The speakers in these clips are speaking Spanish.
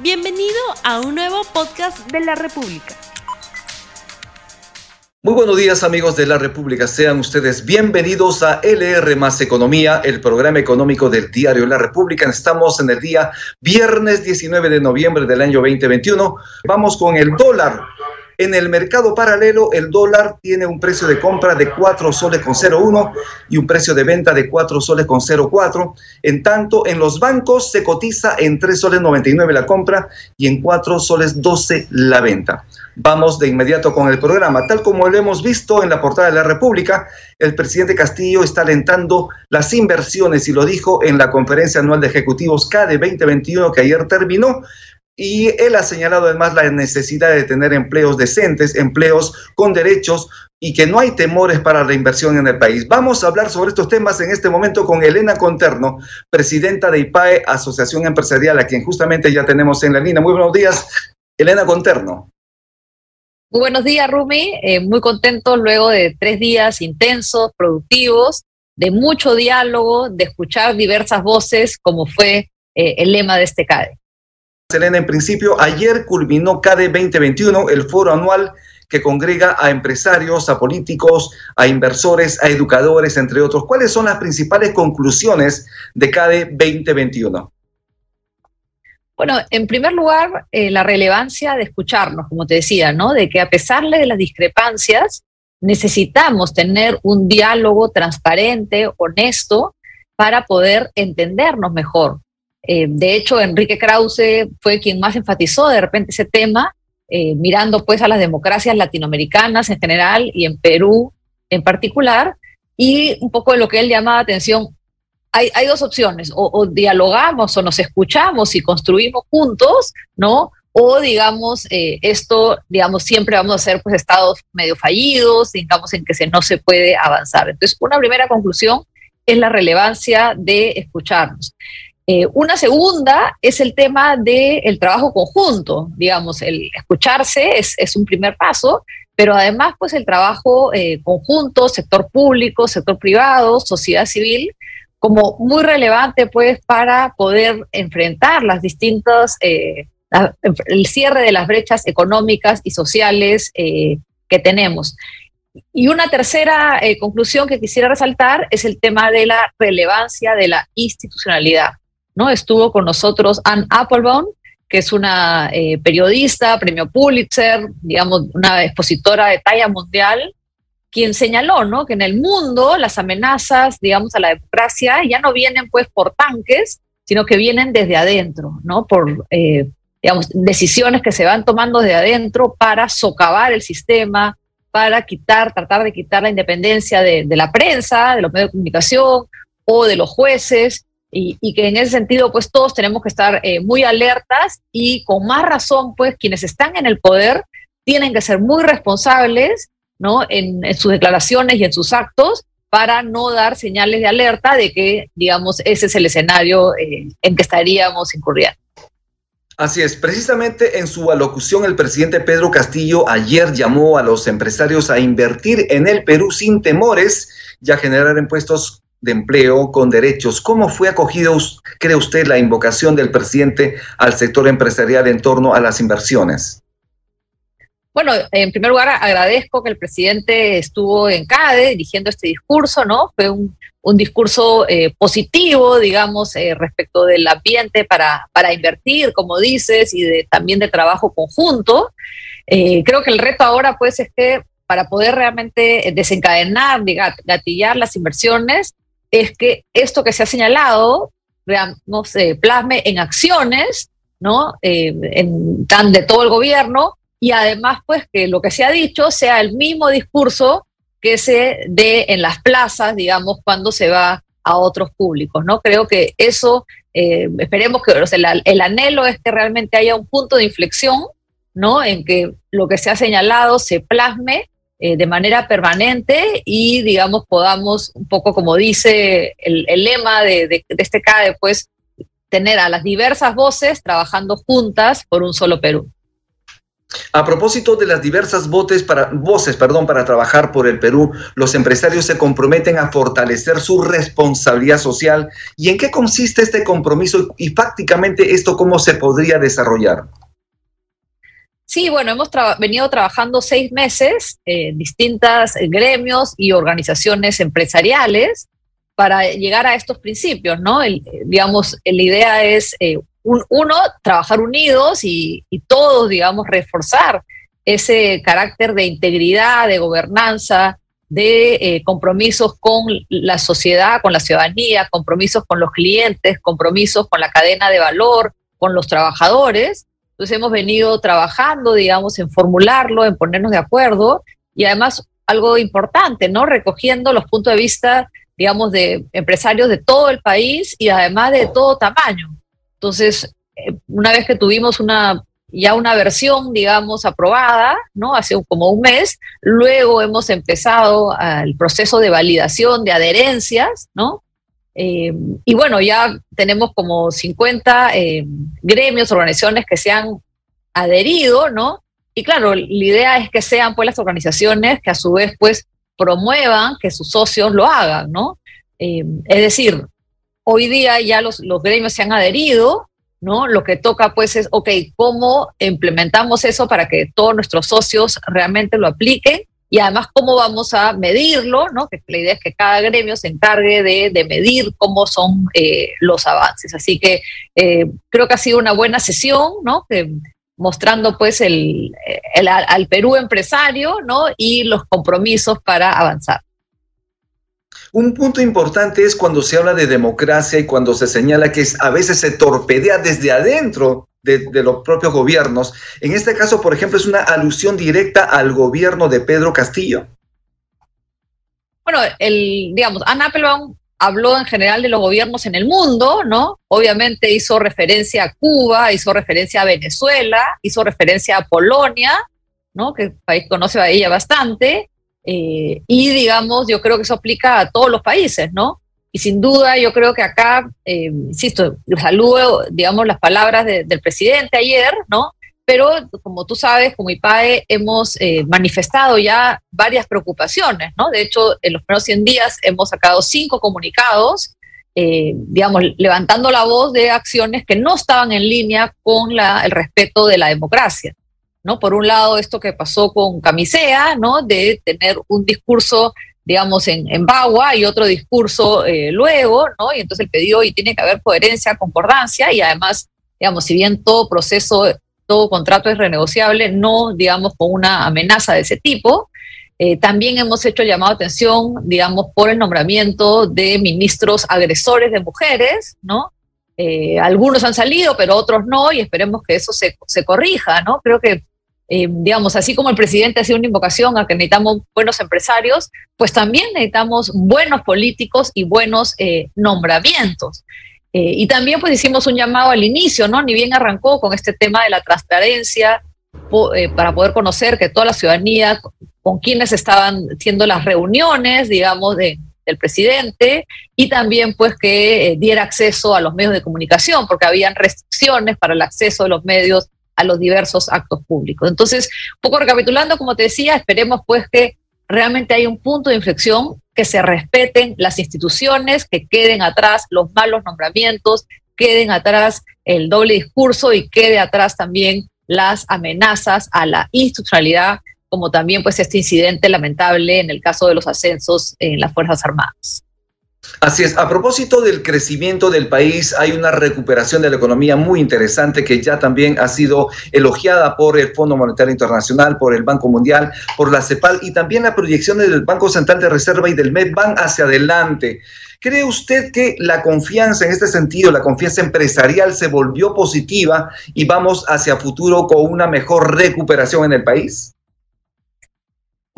Bienvenido a un nuevo podcast de la República. Muy buenos días amigos de la República, sean ustedes bienvenidos a LR más Economía, el programa económico del diario La República. Estamos en el día viernes 19 de noviembre del año 2021. Vamos con el dólar. En el mercado paralelo, el dólar tiene un precio de compra de 4 soles con 0,1 y un precio de venta de 4 soles con 0,4. En tanto, en los bancos se cotiza en 3 soles 99 la compra y en 4 soles 12 la venta. Vamos de inmediato con el programa. Tal como lo hemos visto en la portada de la República, el presidente Castillo está alentando las inversiones y lo dijo en la conferencia anual de ejecutivos CADE 2021 que ayer terminó y él ha señalado además la necesidad de tener empleos decentes, empleos con derechos y que no hay temores para la inversión en el país. Vamos a hablar sobre estos temas en este momento con Elena Conterno, presidenta de IPAE, Asociación Empresarial, a quien justamente ya tenemos en la línea. Muy buenos días, Elena Conterno. Muy buenos días, Rumi. Eh, muy contento luego de tres días intensos, productivos, de mucho diálogo, de escuchar diversas voces, como fue eh, el lema de este CADE. Selena, en principio, ayer culminó CADE 2021, el foro anual que congrega a empresarios, a políticos, a inversores, a educadores, entre otros. ¿Cuáles son las principales conclusiones de CADE 2021? Bueno, en primer lugar, eh, la relevancia de escucharnos, como te decía, ¿no? De que a pesar de las discrepancias, necesitamos tener un diálogo transparente, honesto, para poder entendernos mejor. Eh, de hecho, Enrique Krause fue quien más enfatizó de repente ese tema, eh, mirando pues a las democracias latinoamericanas en general y en Perú en particular, y un poco de lo que él llamaba atención, hay, dos opciones, o, dialogamos o nos escuchamos y construimos juntos, ¿no? O digamos, eh, esto, digamos, siempre vamos a ser pues estados medio fallidos, digamos, en que se, no se puede avanzar. Entonces, una primera conclusión es la relevancia de escucharnos. Eh, una segunda es el tema del trabajo conjunto, digamos, el escucharse es, un primer paso, pero además pues el trabajo eh, conjunto, sector público, sector privado, sociedad civil, como muy relevante pues para poder enfrentar las distintas, eh, el cierre de las brechas económicas y sociales que tenemos. Y una tercera conclusión que quisiera resaltar es el tema de la relevancia de la institucionalidad. ¿No? Estuvo con nosotros Anne Applebaum, que es una eh, periodista, premio Pulitzer, digamos, una expositora de talla mundial, quien señaló, ¿no? Que en el mundo las amenazas, digamos, a la democracia ya no vienen pues por tanques, sino que vienen desde adentro, ¿no? Por, eh, digamos, decisiones que se van tomando desde adentro para socavar el sistema, para quitar, tratar de quitar la independencia de, de la prensa, de los medios de comunicación o de los jueces, y, que en ese sentido, pues todos tenemos que estar eh, muy alertas y con más razón, pues quienes están en el poder tienen que ser muy responsables, ¿no? En, sus declaraciones y en sus actos para no dar señales de alerta de que, digamos, ese es el escenario eh, en que estaríamos incurriendo. Así es, precisamente en su alocución el presidente Pedro Castillo ayer llamó a los empresarios a invertir en el Perú sin temores y a generar impuestos de empleo con derechos. ¿Cómo fue acogido, cree usted, la invocación del presidente al sector empresarial en torno a las inversiones? Bueno, en primer lugar agradezco que el presidente estuvo en CADE dirigiendo este discurso, ¿no? Fue un, discurso eh, positivo, digamos, eh, respecto del ambiente para, para invertir, como dices, y de, también de trabajo conjunto. Eh, creo que el reto ahora, pues, es que para poder realmente desencadenar, gatillar las inversiones, es que esto que se ha señalado, no se plasme en acciones, ¿no? Eh, en, tan de todo el gobierno y además, pues, que lo que se ha dicho sea el mismo discurso que se dé en las plazas, digamos, cuando se va a otros públicos, ¿no? Creo que eso, eh, esperemos que, el anhelo es que realmente haya un punto de inflexión, ¿no? En que lo que se ha señalado se plasme eh, de manera permanente y, digamos, podamos, un poco como dice el, lema de, este CADE, pues, tener a las diversas voces trabajando juntas por un solo Perú. A propósito de las diversas voces para, voces perdón, para trabajar por el Perú, los empresarios se comprometen a fortalecer su responsabilidad social. ¿Y en qué consiste este compromiso y prácticamente esto cómo se podría desarrollar? Sí, bueno, hemos venido trabajando seis meses en distintas gremios y organizaciones empresariales para llegar a estos principios, ¿no? digamos, la idea es, eh, uno, trabajar unidos y, todos, digamos, reforzar ese carácter de integridad, de gobernanza, de eh, compromisos con la sociedad, con la ciudadanía, compromisos con los clientes, compromisos con la cadena de valor, con los trabajadores, entonces hemos venido trabajando, digamos, en formularlo, en ponernos de acuerdo y además algo importante, ¿no? Recogiendo los puntos de vista, digamos, de empresarios de todo el país y además de todo tamaño. Entonces, eh, una vez que tuvimos una ya una versión, digamos, aprobada, ¿no? Hace como un mes, luego hemos empezado el proceso de validación de adherencias, ¿no? Eh, y bueno, ya tenemos como 50 eh, gremios, organizaciones que se han adherido, ¿no? Y claro, la idea es que sean pues las organizaciones que a su vez pues promuevan que sus socios lo hagan, ¿no? Eh, es decir, hoy día ya los, los gremios se han adherido, ¿no? Lo que toca pues es, ok, ¿cómo implementamos eso para que todos nuestros socios realmente lo apliquen? Y además cómo vamos a medirlo, ¿no? Que la idea es que cada gremio se encargue de, medir cómo son eh, los avances. Así que eh, creo que ha sido una buena sesión, ¿no? mostrando pues el, al Perú empresario, ¿no? Y los compromisos para avanzar. Un punto importante es cuando se habla de democracia y cuando se señala que a veces se torpedea desde adentro de, los propios gobiernos. En este caso, por ejemplo, es una alusión directa al gobierno de Pedro Castillo. Bueno, el, digamos, Ana Applebaum habló en general de los gobiernos en el mundo, ¿no? Obviamente hizo referencia a Cuba, hizo referencia a Venezuela, hizo referencia a Polonia, ¿no? Que el país conoce a ella bastante. Eh, y digamos, yo creo que eso aplica a todos los países, ¿no? Y sin duda yo creo que acá, eh, insisto, saludo, digamos, las palabras del presidente ayer, ¿no? Pero como tú sabes, como IPAE hemos eh, manifestado ya varias preocupaciones, ¿no? De hecho, en los primeros 100 días hemos sacado cinco comunicados, eh, digamos, levantando la voz de acciones que no estaban en línea con la, el respeto de la democracia. ¿no? Por un lado, esto que pasó con Camisea, ¿no? De tener un discurso digamos, en, en Bagua y otro discurso eh, luego, ¿no? Y entonces el pedido y tiene que haber coherencia, concordancia y además, digamos, si bien todo proceso, todo contrato es renegociable, no, digamos, con una amenaza de ese tipo. Eh, también hemos hecho llamado atención, digamos, por el nombramiento de ministros agresores de mujeres, ¿no? Eh, algunos han salido, pero otros no, y esperemos que eso se, se corrija, ¿no? Creo que eh, digamos, así como el presidente ha sido una invocación a que necesitamos buenos empresarios, pues también necesitamos buenos políticos y buenos eh, nombramientos. Eh, y también pues hicimos un llamado al inicio, ¿no? Ni bien arrancó con este tema de la transparencia para poder conocer que toda la ciudadanía, con quienes estaban haciendo las reuniones, digamos, de, del presidente, y también pues que diera acceso a los medios de comunicación, porque habían restricciones para el acceso de los medios a los diversos actos públicos. Entonces, un poco recapitulando, como te decía, esperemos pues que realmente haya un punto de inflexión, que se respeten las instituciones, que queden atrás los malos nombramientos, queden atrás el doble discurso y quede atrás también las amenazas a la institucionalidad, como también pues este incidente lamentable en el caso de los ascensos en las Fuerzas Armadas. Así es. A propósito del crecimiento del país, hay una recuperación de la economía muy interesante que ya también ha sido elogiada por el Fondo Monetario Internacional, por el Banco Mundial, por la CEPAL y también las proyecciones del Banco Central de Reserva y del MED van hacia adelante. ¿Cree usted que la confianza en este sentido, la confianza empresarial se volvió positiva y vamos hacia futuro con una mejor recuperación en el país?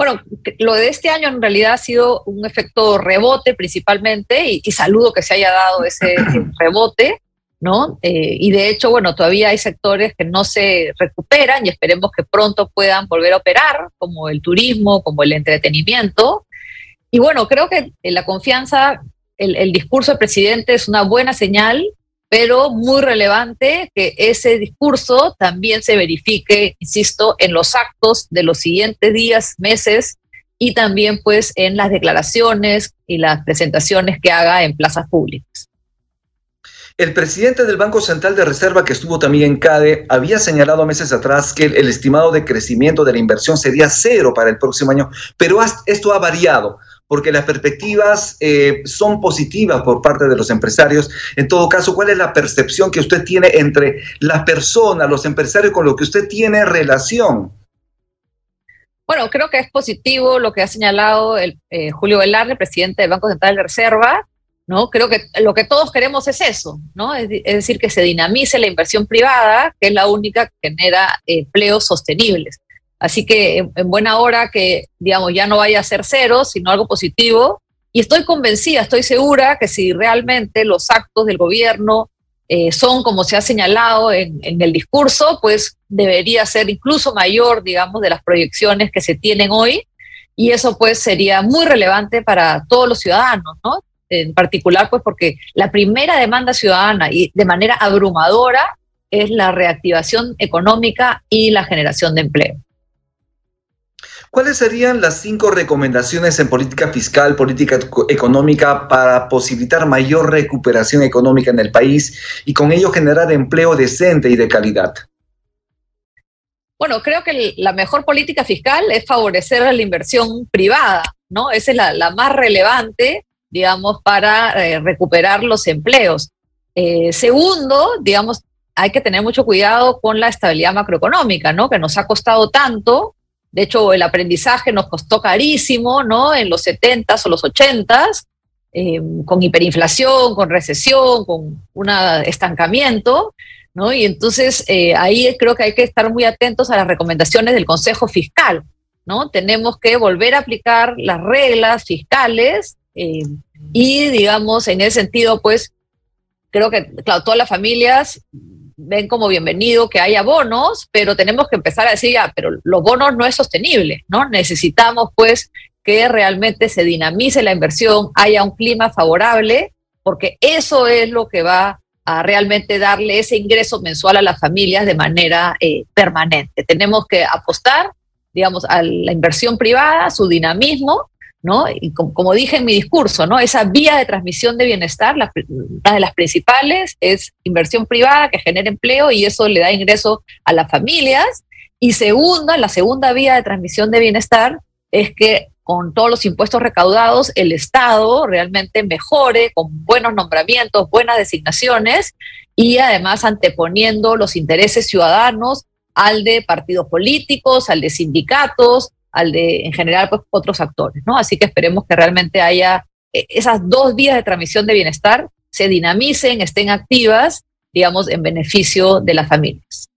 Bueno, lo de este año en realidad ha sido un efecto rebote principalmente y, saludo que se haya dado ese rebote, ¿no? Eh, y de hecho, bueno, todavía hay sectores que no se recuperan y esperemos que pronto puedan volver a operar, como el turismo, como el entretenimiento. Y bueno, creo que la confianza, el, discurso del presidente es una buena señal pero muy relevante que ese discurso también se verifique, insisto, en los actos de los siguientes días, meses y también pues en las declaraciones y las presentaciones que haga en plazas públicas. El presidente del Banco Central de Reserva, que estuvo también en CADE, había señalado meses atrás que el, estimado de crecimiento de la inversión sería cero para el próximo año, pero esto ha variado porque las perspectivas eh, son positivas por parte de los empresarios. En todo caso, ¿cuál es la percepción que usted tiene entre las personas, los empresarios con los que usted tiene relación? Bueno, creo que es positivo lo que ha señalado el, eh, Julio Velarde, presidente del Banco Central de Reserva. ¿no? Creo que lo que todos queremos es eso, ¿no? Es, decir, que se dinamice la inversión privada, que es la única que genera empleos sostenibles. Así que en, buena hora que, digamos, ya no vaya a ser cero, sino algo positivo. Y estoy convencida, estoy segura que si realmente los actos del gobierno eh, son como se ha señalado en, en, el discurso, pues debería ser incluso mayor, digamos, de las proyecciones que se tienen hoy. Y eso pues sería muy relevante para todos los ciudadanos, ¿no? En particular, pues porque la primera demanda ciudadana y de manera abrumadora es la reactivación económica y la generación de empleo. ¿Cuáles serían las cinco recomendaciones en política fiscal, política económica para posibilitar mayor recuperación económica en el país y con ello generar empleo decente y de calidad? Bueno, creo que la mejor política fiscal es favorecer la inversión privada, ¿no? Esa es la, más relevante, digamos, para eh, recuperar los empleos. Eh, segundo, digamos, hay que tener mucho cuidado con la estabilidad macroeconómica, ¿no? Que nos ha costado tanto de hecho, el aprendizaje nos costó carísimo, ¿no? En los 70s o los 80s, em, con hiperinflación, con recesión, con un estancamiento, ¿no? Y entonces eh, ahí creo que hay que estar muy atentos a las recomendaciones del Consejo Fiscal, ¿no? Tenemos que volver a aplicar las reglas fiscales em, y, digamos, en ese sentido, pues, creo que, claro, todas las familias ven como bienvenido que haya bonos, pero tenemos que empezar a decir, ya, pero los bonos no es sostenible, ¿no? Necesitamos pues que realmente se dinamice la inversión, haya un clima favorable, porque eso es lo que va a realmente darle ese ingreso mensual a las familias de manera eh, permanente. Tenemos que apostar, digamos, a la inversión privada, su dinamismo, ¿no? Y como, dije en mi discurso, ¿no? Esa vía de transmisión de bienestar, la, una de las principales es inversión privada que genera empleo y eso le da ingreso a las familias. Y segunda, la segunda vía de transmisión de bienestar es que con todos los impuestos recaudados el Estado realmente mejore con buenos nombramientos, buenas designaciones y además anteponiendo los intereses ciudadanos al de partidos políticos, al de sindicatos, al de, en general, pues otros actores, ¿no? Así que esperemos que realmente haya eh, esas dos vías de transmisión de bienestar se dinamicen, estén activas, digamos, en beneficio de las familias.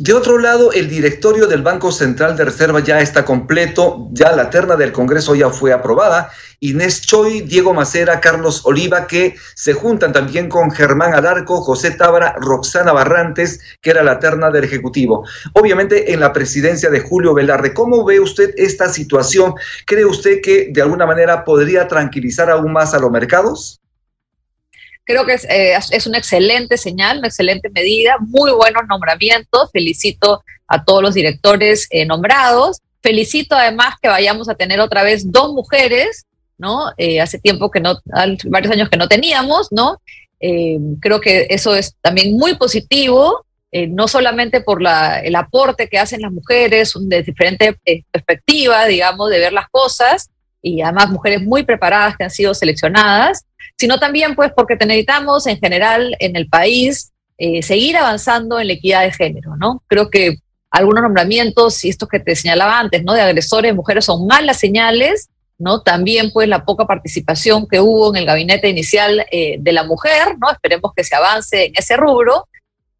De otro lado, el directorio del Banco Central de Reserva ya está completo, ya la terna del Congreso ya fue aprobada. Inés Choi, Diego Macera, Carlos Oliva, que se juntan también con Germán Alarco, José Tábara, Roxana Barrantes, que era la terna del Ejecutivo. Obviamente en la presidencia de Julio Velarde. ¿Cómo ve usted esta situación? ¿Cree usted que de alguna manera podría tranquilizar aún más a los mercados? Creo que eh, es, una excelente señal, una excelente medida, muy buenos nombramientos. Felicito a todos los directores eh, nombrados. Felicito además que vayamos a tener otra vez dos mujeres, ¿no? Eh, hace tiempo que no, varios años que no teníamos, ¿no? creo que eso es también muy positivo, no solamente por el aporte que hacen las mujeres de diferente perspectiva, digamos, de ver las cosas, y además mujeres muy preparadas que han sido seleccionadas, sino también pues porque necesitamos en general en el país eh, seguir avanzando en la equidad de género, ¿no? Creo que algunos nombramientos y estos que te señalaba antes, ¿no? De agresores mujeres son malas señales, ¿no? También pues la poca participación que hubo en el gabinete inicial eh, de la mujer, ¿no? Esperemos que se avance en ese rubro.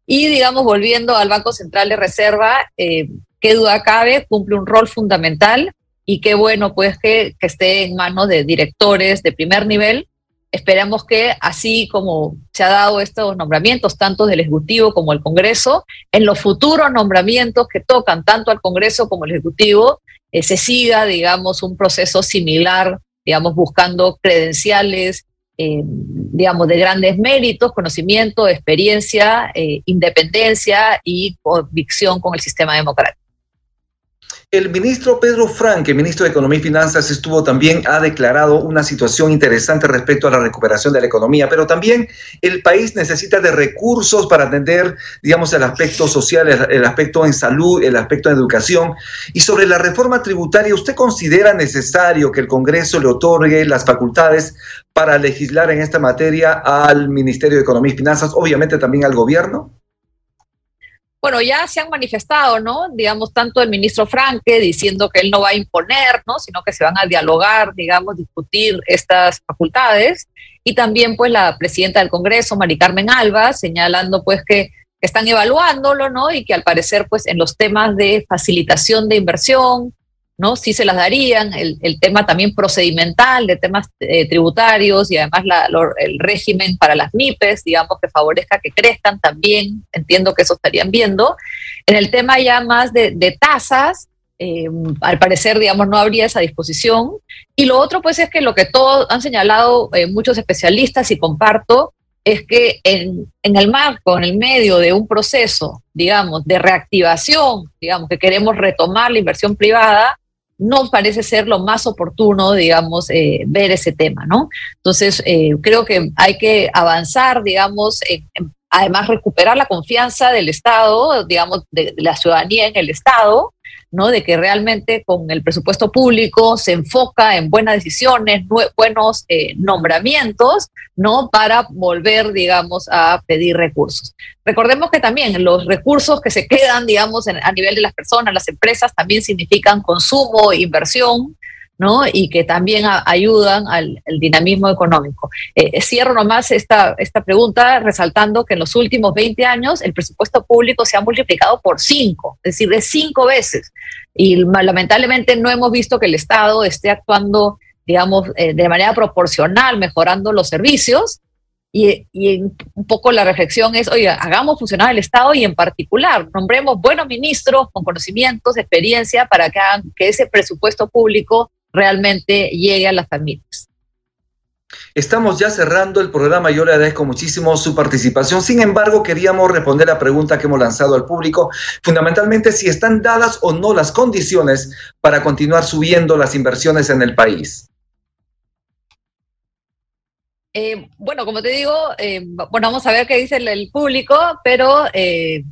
Y digamos, volviendo al Banco Central de Reserva, eh, qué duda cabe, cumple un rol fundamental y qué bueno pues que, que esté en manos de directores de primer nivel Esperamos que así como se ha dado estos nombramientos, tanto del Ejecutivo como del Congreso, en los futuros nombramientos que tocan tanto al Congreso como al Ejecutivo, eh, se siga, digamos, un proceso similar, digamos, buscando credenciales, eh, digamos, de grandes méritos, conocimiento, experiencia, independencia y convicción con el sistema democrático. El ministro Pedro Franque, ministro de Economía y Finanzas, estuvo también, ha declarado una situación interesante respecto a la recuperación de la economía, pero también el país necesita de recursos para atender, digamos, el aspecto social, el, aspecto en salud, el aspecto en educación. Y sobre la reforma tributaria, ¿usted considera necesario que el Congreso le otorgue las facultades para legislar en esta materia al Ministerio de Economía y Finanzas, obviamente también al gobierno? Bueno, ya se han manifestado, ¿no? Digamos, tanto el ministro Franque diciendo que él no va a imponer, ¿no? Sino que se van a dialogar, digamos, discutir estas facultades. Y también, pues, la presidenta del Congreso, Mari Carmen Alba, señalando, pues, que están evaluándolo, ¿no? Y que al parecer, pues, en los temas de facilitación de inversión, ¿no? Sí se las darían, el, tema también procedimental de temas eh, tributarios y además el régimen para las MIPES, digamos, que favorezca que crezcan también, entiendo que eso estarían viendo. En el tema ya más de, tasas, eh, al parecer, digamos, no habría esa disposición. Y lo otro, pues, es que lo que todos han señalado eh, muchos especialistas y comparto, es que en, en, el marco, en el medio de un proceso, digamos, de reactivación, digamos, que queremos retomar la inversión privada, no parece ser lo más oportuno, digamos, eh, ver ese tema, ¿no? Entonces, eh, creo que hay que avanzar, digamos, además recuperar la confianza del Estado, digamos, de, la ciudadanía en el Estado, ¿no? De que realmente con el presupuesto público se enfoca en buenas decisiones, buenos eh, nombramientos, ¿no? Para volver, digamos, a pedir recursos. Recordemos que también los recursos que se quedan, digamos, a nivel de las personas, las empresas, también significan consumo, inversión, ¿no? Y que también ayudan al, dinamismo económico. Eh, cierro nomás esta, esta pregunta resaltando que en los últimos 20 años el presupuesto público se ha multiplicado por cinco, es decir, de cinco veces. Y lamentablemente no hemos visto que el Estado esté actuando, digamos, eh, de manera proporcional, mejorando los servicios. Y, y, un poco la reflexión es, oye, hagamos funcionar el Estado y en particular nombremos buenos ministros con conocimientos, experiencia para que hagan que ese presupuesto público realmente llegue a las familias. Estamos ya cerrando el programa. Yo le agradezco muchísimo su participación. Sin embargo, queríamos responder la pregunta que hemos lanzado al público, fundamentalmente si están dadas o no las condiciones para continuar subiendo las inversiones en el país. Eh, bueno, como te digo, eh, bueno, vamos a ver qué dice el, público, pero eh,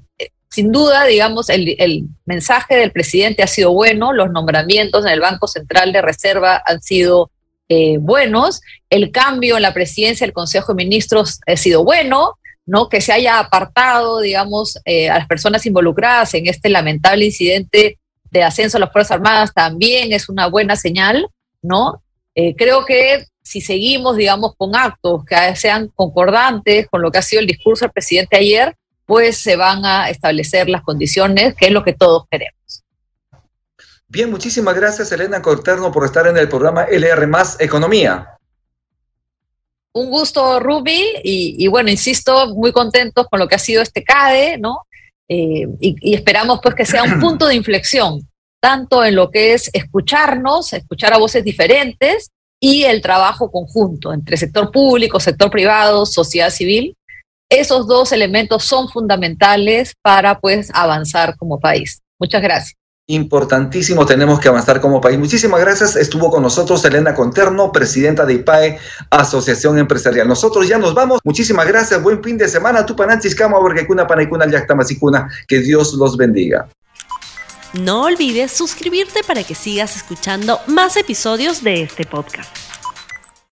sin duda, digamos, el, mensaje del presidente ha sido bueno, los nombramientos en el Banco Central de Reserva han sido eh, buenos, el cambio en la presidencia del Consejo de Ministros ha sido bueno, ¿no? Que se haya apartado, digamos, eh, a las personas involucradas en este lamentable incidente de ascenso a las Fuerzas Armadas también es una buena señal, ¿no? Eh, creo que si seguimos, digamos, con actos que sean concordantes con lo que ha sido el discurso del presidente ayer, pues se van a establecer las condiciones, que es lo que todos queremos. Bien, muchísimas gracias Elena Corterno por estar en el programa LR Más Economía. Un gusto, Ruby, y, bueno, insisto, muy contentos con lo que ha sido este CADE, ¿no? Eh, y, esperamos pues que sea un punto de inflexión, tanto en lo que es escucharnos, escuchar a voces diferentes y el trabajo conjunto entre sector público, sector privado, sociedad civil, esos dos elementos son fundamentales para pues avanzar como país. Muchas gracias. Importantísimo, tenemos que avanzar como país. Muchísimas gracias. Estuvo con nosotros Elena Conterno, presidenta de IPAE, Asociación Empresarial. Nosotros ya nos vamos. Muchísimas gracias. Buen fin de semana. Tupananchis, Kama, Borgekuna, Panaikuna, Yactamasicuna. Que Dios los bendiga. No olvides suscribirte para que sigas escuchando más episodios de este podcast.